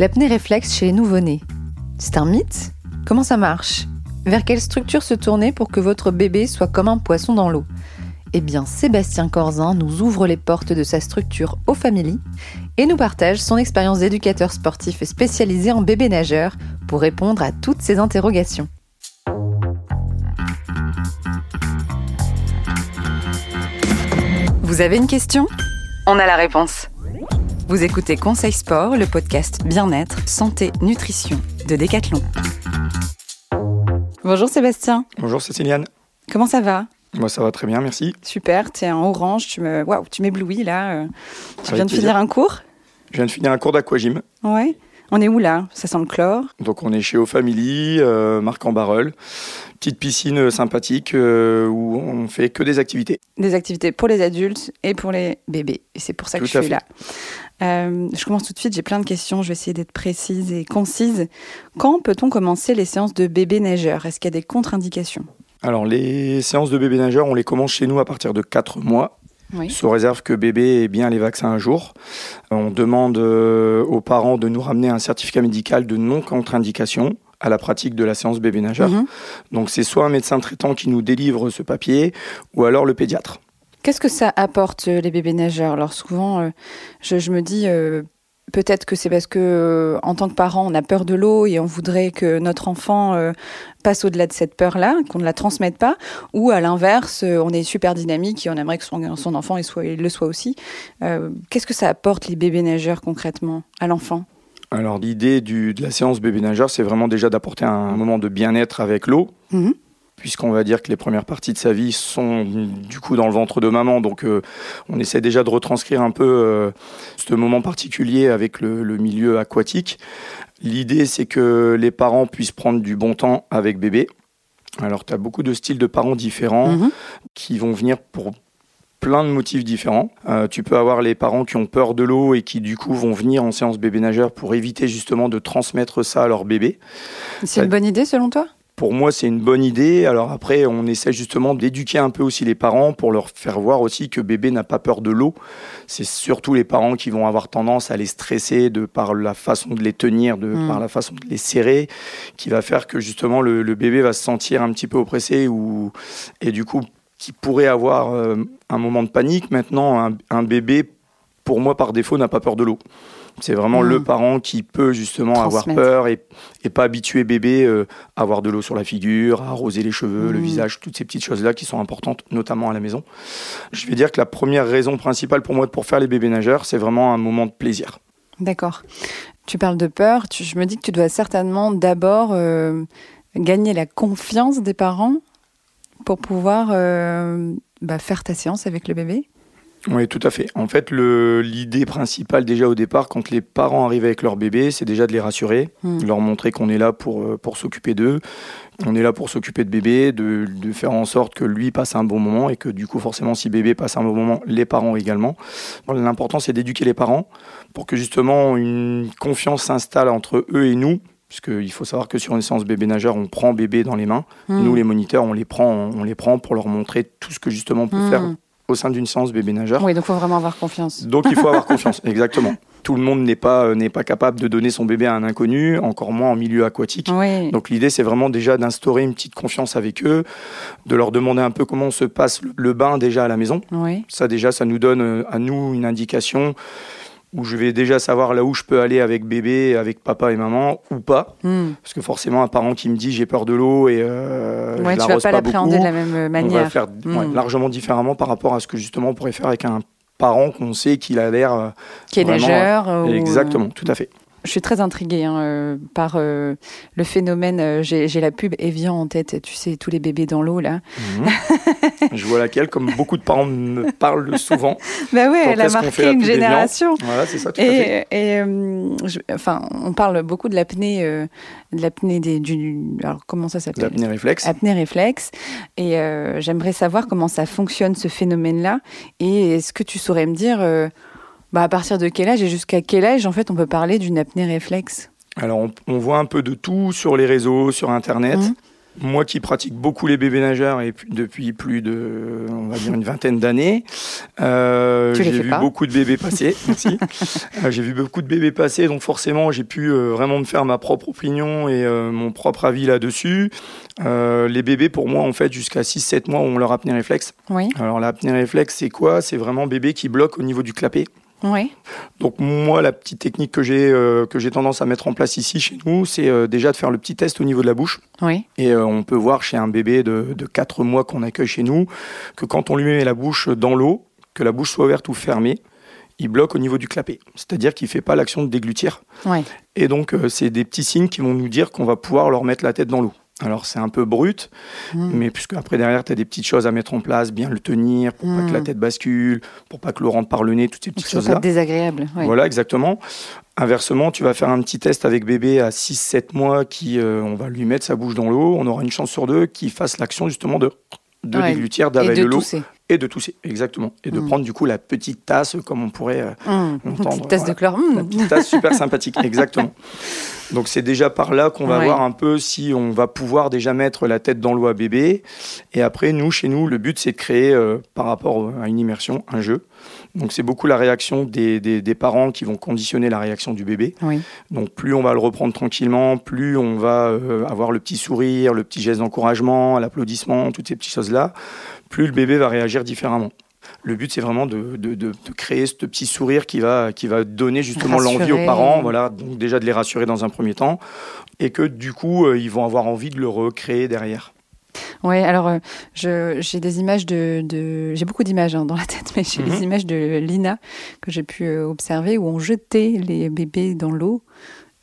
L'apnée réflexe chez les nouveau-nés. C'est un mythe? Comment ça marche? Vers quelle structure se tourner pour que votre bébé soit comme un poisson dans l'eau? Eh bien, Sébastien Corzin nous ouvre les portes de sa structure au Family et nous partage son expérience d'éducateur sportif spécialisé en bébé nageur pour répondre à toutes ces interrogations. Vous avez une question? On a la réponse. Vous écoutez Conseil Sport, le podcast bien-être, santé, nutrition de Decathlon. Bonjour Sébastien. Bonjour Céciliane. Comment ça va? Moi ça va très bien, merci. Super, tu es en orange, tu me waouh, tu m'éblouis là. euh. Tu viens de finir un cours? Je viens de finir un cours d'aquagym. Ouais. On est où là? Ça sent le chlore? Donc on est chez O Family, euh, marc en Barreul. Petite piscine sympathique euh, où on fait que des activités. Des activités pour les adultes et pour les bébés. Et c'est pour ça que je suis fait. là. Euh, je commence tout de suite, j'ai plein de questions, je vais essayer d'être précise et concise. Quand peut-on commencer les séances de bébé nageur? Est-ce qu'il y a des contre-indications? Alors les séances de bébé nageur, on les commence chez nous à partir de 4 mois. Oui. Sous réserve que bébé ait bien les vaccins un jour. On demande euh, aux parents de nous ramener un certificat médical de non-contre-indication à la pratique de la séance bébé nageur. Mhm. Donc c'est soit un médecin traitant qui nous délivre ce papier, ou alors le pédiatre. Qu'est-ce que ça apporte euh, les bébés nageurs? Alors souvent, euh, je, je me dis euh, peut-être que c'est parce que euh, en tant que parent, on a peur de l'eau et on voudrait que notre enfant euh, passe au-delà de cette peur-là, qu'on ne la transmette pas, ou à l'inverse, euh, on est super dynamique et on aimerait que son, son enfant il soit, il le soit aussi. Qu'est-ce que ça apporte les bébés nageurs concrètement à l'enfant? Alors l'idée de la séance bébé nageur, c'est vraiment déjà d'apporter un moment de bien-être avec l'eau, Mhm. Puisqu'on va dire que les premières parties de sa vie sont du coup dans le ventre de maman. Donc euh, on essaie déjà de retranscrire un peu euh, ce moment particulier avec le, le milieu aquatique. L'idée, c'est que les parents puissent prendre du bon temps avec bébé. Alors tu as beaucoup de styles de parents différents Mhm. qui vont venir pour plein de motifs différents. Euh, tu peux avoir les parents qui ont peur de l'eau et qui du coup vont venir en séance bébé nageur pour éviter justement de transmettre ça à leur bébé. C'est une bonne idée selon toi? Pour moi, c'est une bonne idée. Alors après, on essaie justement d'éduquer un peu aussi les parents pour leur faire voir aussi que bébé n'a pas peur de l'eau. C'est surtout les parents qui vont avoir tendance à les stresser de par la façon de les tenir, de Mm. par la façon de les serrer, qui va faire que justement le, le bébé va se sentir un petit peu oppressé ou et du coup qui pourrait avoir euh, un moment de panique. Maintenant, un, un bébé, pour moi par défaut, n'a pas peur de l'eau. C'est vraiment Mm. le parent qui peut justement avoir peur et, et pas habituer bébé euh, à avoir de l'eau sur la figure, à arroser les cheveux, le Mm. visage, toutes ces petites choses-là qui sont importantes, notamment à la maison. Je vais dire que la première raison principale pour moi pour faire les bébés nageurs, c'est vraiment un moment de plaisir. D'accord. Tu parles de peur. tu- je me dis que tu dois certainement d'abord euh, gagner la confiance des parents pour pouvoir euh, bah, faire ta séance avec le bébé. Oui, tout à fait. En fait, l'idée principale déjà au départ, quand les parents arrivent avec leur bébé, c'est déjà de les rassurer, Mm. leur montrer qu'on est là pour, euh, pour s'occuper d'eux, on est là pour s'occuper de bébé, de, de faire en sorte que lui passe un bon moment et que du coup, forcément, si bébé passe un bon moment, les parents également. L'important, c'est d'éduquer les parents pour que justement une confiance s'installe entre eux et nous. Puisqu'il faut savoir que sur une séance bébé nageur, on prend bébé dans les mains. Mm. Nous, les moniteurs, on les prend, on les prend pour leur montrer tout ce que justement on peut Mm. faire au sein d'une séance bébé nageur. Oui, donc il faut vraiment avoir confiance. Donc il faut avoir confiance, exactement. Tout le monde n'est pas, euh, n'est pas capable de donner son bébé à un inconnu, encore moins en milieu aquatique. Oui. Donc l'idée, c'est vraiment déjà d'instaurer une petite confiance avec eux, de leur demander un peu comment se passe le- le bain déjà à la maison. oui. Ça déjà, ça nous donne euh, à nous une indication où je vais déjà savoir là où je peux aller avec bébé, avec papa et maman, ou pas. Mm. Parce que forcément, un parent qui me dit j'ai peur de l'eau et euh, Ouais, je tu vas pas l'appréhender de la même euh, on va manière. faire ouais, Mm. largement différemment par rapport à ce que justement on pourrait faire avec un parent qu'on sait qu'il a l'air euh, Qui est vraiment, nageur. euh, ou- exactement, tout à fait. Je suis très intriguée hein, euh, par euh, le phénomène. euh, J'ai la pub Evian en tête, tu sais, tous les bébés dans l'eau là. Mhm. je vois laquelle, comme beaucoup de parents me parlent souvent. Bah ouais, Quand elle a fait marqué une génération. Voilà, c'est ça, tout à fait. Et, euh, je- enfin, on parle beaucoup de l'apnée, euh, de l'apnée des, du, alors comment ça s'appelle? L'apnée réflexe. Apnée réflexe. Et j'aimerais savoir comment ça fonctionne ce phénomène-là. Et est-ce que tu saurais me dire, bah, à partir de quel âge et jusqu'à quel âge en fait on peut parler d'une apnée réflexe? Alors, on, on voit un peu de tout sur les réseaux, sur Internet. Mhm. moi qui pratique beaucoup les bébés nageurs et depuis plus de, on va dire une vingtaine d'années, euh, j'ai vu beaucoup de bébés passer. Euh, j'ai vu beaucoup de bébés passer, donc forcément j'ai pu euh, vraiment me faire ma propre opinion et mon propre avis là-dessus. les bébés, pour moi, en fait, jusqu'à 6-7 mois, ont leur apnée réflexe. Oui. Alors l'apnée réflexe, c'est quoi? C'est vraiment bébé qui bloque au niveau du clapet. Oui. Donc moi, la petite technique que j'ai euh, que j'ai tendance à mettre en place ici chez nous, c'est euh, déjà de faire le petit test au niveau de la bouche. Oui. Et euh, on peut voir chez un bébé de, de 4 mois qu'on accueille chez nous que quand on lui met la bouche dans l'eau, que la bouche soit ouverte ou fermée, il bloque au niveau du clapet. C'est-à-dire qu'il ne fait pas l'action de déglutir. Et donc, c'est des petits signes qui vont nous dire qu'on va pouvoir leur mettre la tête dans l'eau. Alors c'est un peu brut, hmm. mais puisque après derrière tu as des petites choses à mettre en place, bien le tenir pour pas que la hmm. tête bascule, pour pas que l'eau rentre par le nez, toutes ces petites choses là. Pas désagréable. Voilà exactement. Inversement, tu vas faire un petit test avec bébé à 6-7 mois qui euh, on va lui mettre sa bouche dans l'eau, on aura une chance sur deux qu'il fasse l'action justement de de déglutir, d'avaler l'eau et de tousser, exactement. Et de hmm. prendre du coup la petite tasse, comme on pourrait euh, entendre. Une petite tasse de chlore. Une petite tasse super sympathique, exactement. Donc c'est déjà par là qu'on va voir un peu si on va pouvoir déjà mettre la tête dans l'eau à bébé. Et après, nous, chez nous, le but c'est de créer, euh, par rapport à une immersion, un jeu. Donc c'est beaucoup la réaction des, des, parents qui vont conditionner la réaction du bébé. Donc plus on va le reprendre tranquillement, plus on va euh, avoir le petit sourire, le petit geste d'encouragement, l'applaudissement, toutes ces petites choses-là, plus le bébé va réagir différemment. Le but, c'est vraiment de, de, de, créer ce petit sourire qui va, qui va donner justement l'envie aux parents. Voilà, donc déjà de les rassurer dans un premier temps, et que du coup, euh, ils vont avoir envie de le recréer derrière. Oui, alors euh, j'ai des images de, de j'ai beaucoup d'images hein, dans la tête, mais j'ai des mhm. images de Lina que j'ai pu euh, observer où on jetait les bébés dans l'eau.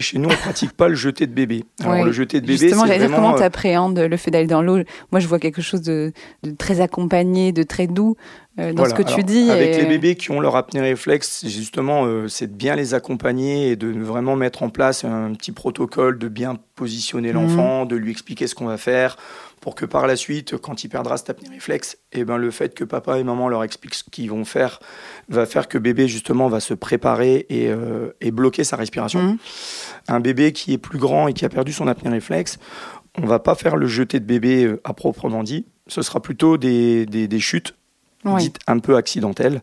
Chez nous, on ne pratique pas le jeter de bébé. Alors, le de bébé, Justement, j'allais dire comment tu appréhendes le fait d'aller dans l'eau? Moi, je vois quelque chose de, de, très accompagné, de très doux. Euh, dans ce que tu dis. Avec les bébés qui ont leur apnée réflexe, justement, euh, c'est de bien les accompagner et de vraiment mettre en place un petit protocole, de bien positionner mhm. l'enfant, de lui expliquer ce qu'on va faire, pour que par la suite, quand il perdra cette apnée réflexe, et eh ben, le fait que papa et maman leur expliquent ce qu'ils vont faire va faire que bébé, justement, va se préparer et, euh, bloquer sa respiration. Mhm. Un bébé qui est plus grand et qui a perdu son apnée réflexe, on va pas faire le jeter de bébé à proprement dit, ce sera plutôt des, des, des chutes dite un peu accidentelle,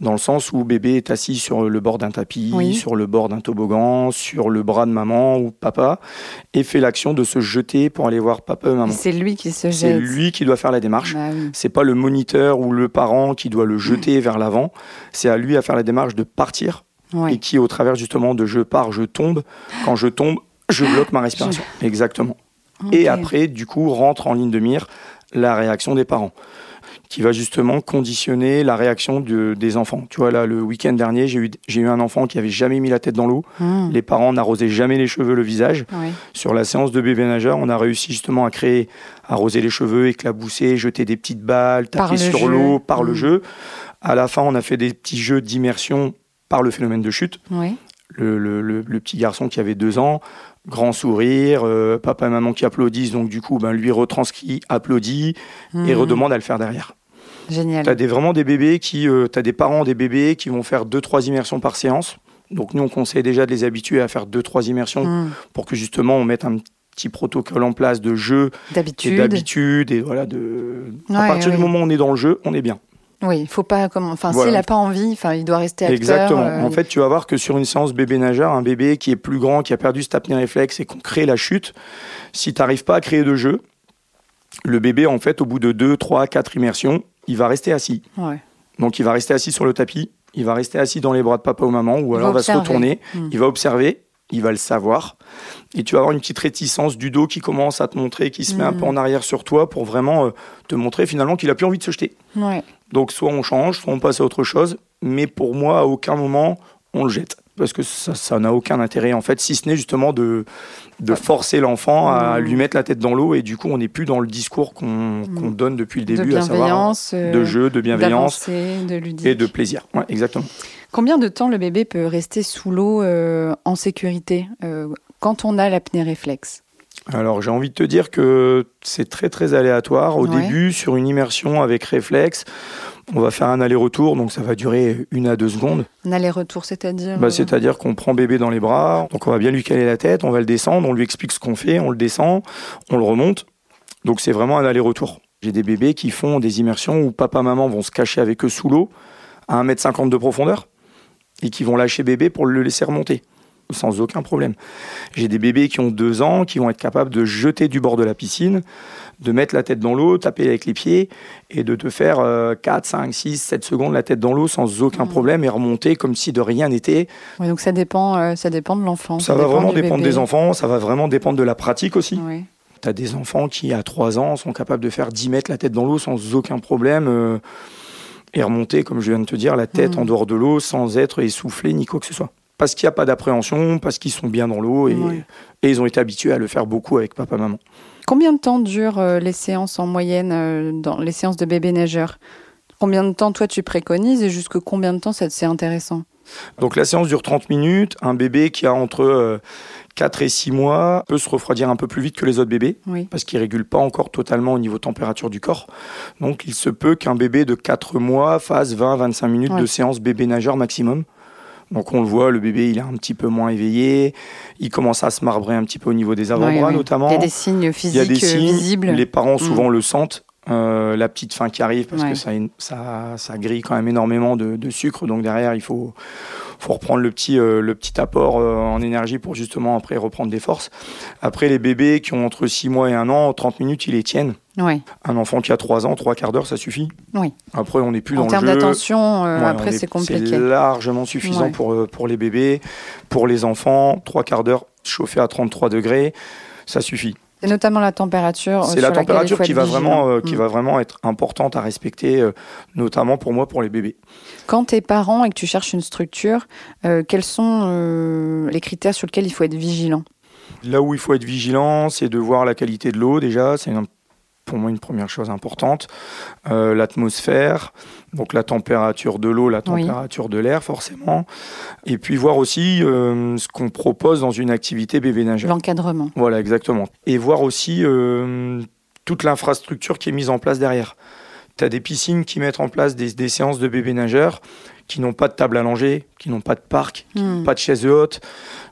dans le sens où bébé est assis sur le bord d'un tapis, sur le bord d'un toboggan, sur le bras de maman ou papa, et fait l'action de se jeter pour aller voir papa et maman. C'est lui qui se jette. C'est lui qui doit faire la démarche. Bah c'est pas le moniteur ou le parent qui doit le jeter vers l'avant. C'est à lui à faire la démarche de partir et qui, au travers justement de je pars, je tombe. Quand je tombe, je bloque ma respiration. Exactement. Et après, du coup, rentre en ligne de mire la réaction des parents qui va justement conditionner la réaction de, des enfants. Tu vois, là, le week-end dernier, j'ai eu, j'ai eu un enfant qui avait jamais mis la tête dans l'eau. Hmm. Les parents n'arrosaient jamais les cheveux, le visage. Sur la séance de bébé nageur, on a réussi justement à créer, arroser les cheveux, éclabousser, jeter des petites balles, taper sur l'eau par le hmm. jeu. À la fin, on a fait des petits jeux d'immersion par le phénomène de chute. Le, le, le, petit garçon qui avait deux ans, grand sourire, euh, papa et maman qui applaudissent, donc du coup, ben, lui retranscrit, applaudit et mhm. redemande à le faire derrière. Génial. Tu as des, vraiment des bébés qui, euh, tu as des parents des bébés qui vont faire deux, trois immersions par séance. Donc nous, on conseille déjà de les habituer à faire deux, trois immersions mhm. pour que justement on mette un petit protocole en place de jeu, d'habitude, et, voilà, de... à partir du moment où on est dans le jeu, on est bien. Oui, il faut pas comme enfin s'il n'a pas envie, enfin il doit rester acteur. Exactement. Euh, en fait, tu vas voir que sur une séance bébé nageur, un bébé qui est plus grand, qui a perdu cet apnée réflexe et qu'on crée la chute, si tu n'arrives pas à créer de jeu, le bébé en fait au bout de 2 3 4 immersions, il va rester assis. Donc il va rester assis sur le tapis, il va rester assis dans les bras de papa ou maman ou alors il va se retourner, hmm. il va observer il va le savoir. Et tu vas avoir une petite réticence du dos qui commence à te montrer, qui se met un peu hmm. en arrière sur toi pour vraiment euh, te montrer finalement qu'il a plus envie de se jeter. Donc soit on change, soit on passe à autre chose. Mais pour moi, à aucun moment, on le jette. Parce que ça n'a aucun intérêt, en fait, si ce n'est justement de, de forcer l'enfant à lui mettre la tête dans l'eau. Et du coup, on n'est plus dans le discours qu'on donne depuis le début, à savoir euh, de jeu, de bienveillance de et de plaisir. Ouais, exactement. Combien de temps le bébé peut rester sous l'eau euh, en sécurité euh, quand on a l'apnée réflexe? Alors j'ai envie de te dire que c'est très très aléatoire. Au début, sur une immersion avec réflexe, on va faire un aller-retour, donc ça va durer une à deux secondes. Un aller-retour, c'est-à-dire bah, C'est-à-dire qu'on prend bébé dans les bras, donc on va bien lui caler la tête, on va le descendre, on lui explique ce qu'on fait, on le descend, on le remonte. Donc c'est vraiment un aller-retour. J'ai des bébés qui font des immersions où papa maman vont se cacher avec eux sous l'eau à 1m50 de profondeur et qui vont lâcher bébé pour le laisser remonter sans aucun problème. J'ai des bébés qui ont deux ans qui vont être capables de jeter du bord de la piscine, de mettre la tête dans l'eau, taper avec les pieds et de te faire 4, 5, 6, 7 secondes la tête dans l'eau sans aucun mmh. problème et remonter comme si de rien n'était. donc ça dépend, euh, ça dépend de l'enfant. Ça, va vraiment dépendre des enfants, ça va vraiment dépendre de la pratique aussi. Tu as des enfants qui, à 3 ans, sont capables de faire 10 mètres la tête dans l'eau sans aucun problème. Euh, et remonter, comme je viens de te dire, la tête mmh. en dehors de l'eau sans être essoufflé ni quoi que ce soit parce qu'il n'y a pas d'appréhension, parce qu'ils sont bien dans l'eau et, ils ont été habitués à le faire beaucoup avec papa-maman. Combien de temps durent euh, les séances en moyenne euh, dans les séances de bébé nageur Combien de temps toi tu préconises et jusque combien de temps c'est intéressant? Donc la séance dure 30 minutes. Un bébé qui a entre 4 euh, et 6 mois peut se refroidir un peu plus vite que les autres bébés parce qu'il ne régule pas encore totalement au niveau température du corps. Donc il se peut qu'un bébé de 4 mois fasse 20-25 minutes de séance bébé nageur maximum. Donc on le voit, le bébé il est un petit peu moins éveillé, il commence à se marbrer un petit peu au niveau des avant-bras notamment. Il y a des signes physiques il y a des signes, visibles. Les parents souvent mm. le sentent. Euh, la petite faim qui arrive parce que ça, ça, ça, grille quand même énormément de, de, sucre. Donc derrière, il faut, faut reprendre le petit, euh, le petit apport euh, en énergie pour justement après reprendre des forces. Après, les bébés qui ont entre 6 mois et 1 an, 30 minutes, ils les tiennent. Un enfant qui a 3 ans, 3 quarts d'heure, ça suffit. Oui. Après, on n'est plus en dans le jeu. En termes d'attention, après, c'est compliqué. C'est largement suffisant pour, pour les bébés. Pour les enfants, 3 quarts d'heure chauffé à 33 degrés, ça suffit. C'est notamment la température. C'est la température qui va, vraiment, euh, qui mm. va vraiment être importante à respecter, euh, notamment pour moi, pour les bébés. Quand tu es parent et que tu cherches une structure, euh, quels sont les critères sur lesquels il faut être vigilant? Là où il faut être vigilant, c'est de voir la qualité de l'eau déjà. C'est pour moi une première chose importante. Euh, l'atmosphère, donc la température de l'eau, la température de l'air forcément. Et puis voir aussi euh, ce qu'on propose dans une activité bébé nageur. L'encadrement. Voilà, exactement. Et voir aussi euh, toute l'infrastructure qui est mise en place derrière. Tu as des piscines qui mettent en place des, séances de bébé nageurs qui n'ont pas de table allongée, qui n'ont pas de parc, qui n'ont hmm. pas de chaise haute.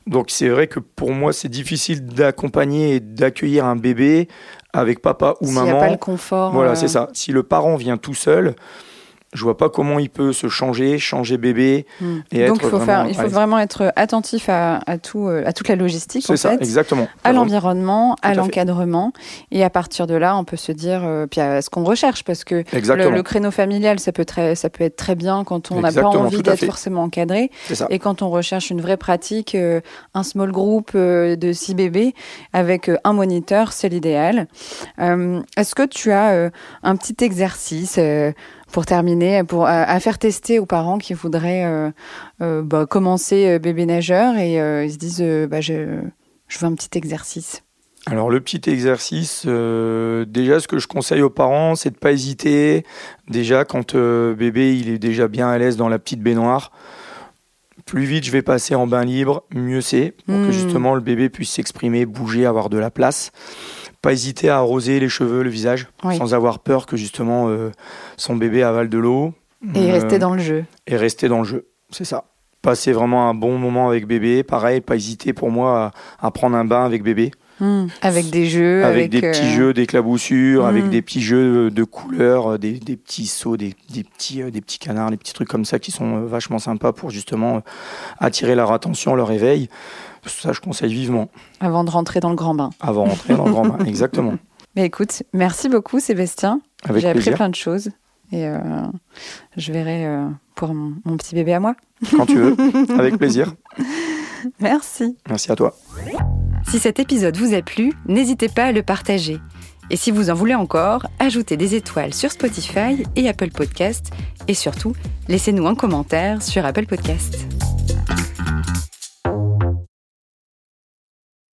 Donc c'est vrai que pour moi, c'est difficile d'accompagner et d'accueillir un bébé avec papa ou maman. S'il n'y a pas le confort. Voilà, c'est euh. ça. Si le parent vient tout seul, je vois pas comment il peut se changer, changer bébé. Hmm. Et Donc il faut, faire, il faut vraiment être attentif à, à, tout, euh, à toute la logistique. C'est ça, exactement. À l'environnement, à l'encadrement. Et à partir de là, on peut se dire, euh, puis à ce qu'on recherche, parce que le, créneau familial, ça peut, très, ça peut être très bien quand on n'a pas envie d'être forcément encadré. Et quand on recherche une vraie pratique, euh, un small group de six bébés avec un moniteur, c'est l'idéal. Est-ce que tu as un petit exercice pour terminer, pour, à, faire tester aux parents qui voudraient euh, euh, bah, commencer euh, bébé nageur et ils se disent bah, je, je, veux un petit exercice alors le petit exercice, déjà ce que je conseille aux parents, c'est de pas hésiter. Déjà quand bébé il est déjà bien à l'aise dans la petite baignoire, plus vite je vais passer en bain libre, mieux c'est pour que hmm. justement le bébé puisse s'exprimer, bouger, avoir de la place pas hésiter à arroser les cheveux, le visage, sans avoir peur que justement euh, son bébé avale de l'eau. Et rester dans le jeu. Et rester dans le jeu, c'est ça. Passer vraiment un bon moment avec bébé. Pareil, pas hésiter pour moi à, prendre un bain avec bébé. Hmm. Avec des jeux. Avec, des petits euh, jeux d'éclaboussure, avec hmm. des petits jeux de couleurs, des, des petits sauts, des, des, petits, euh, des petits canards, des petits trucs comme ça qui sont vachement sympas pour justement attirer leur attention, leur éveil. Ça, je conseille vivement. Avant de rentrer dans le grand bain. Avant de rentrer dans le grand bain, exactement. Mais écoute, merci beaucoup Sébastien. J'ai appris plein de choses et euh, je verrai euh, pour mon, mon, petit bébé à moi. Quand tu veux, avec plaisir. Merci. Merci à toi. Si cet épisode vous a plu, n'hésitez pas à le partager. Et si vous en voulez encore, ajoutez des étoiles sur Spotify et Apple Podcast. Et surtout, laissez-nous un commentaire sur Apple Podcast.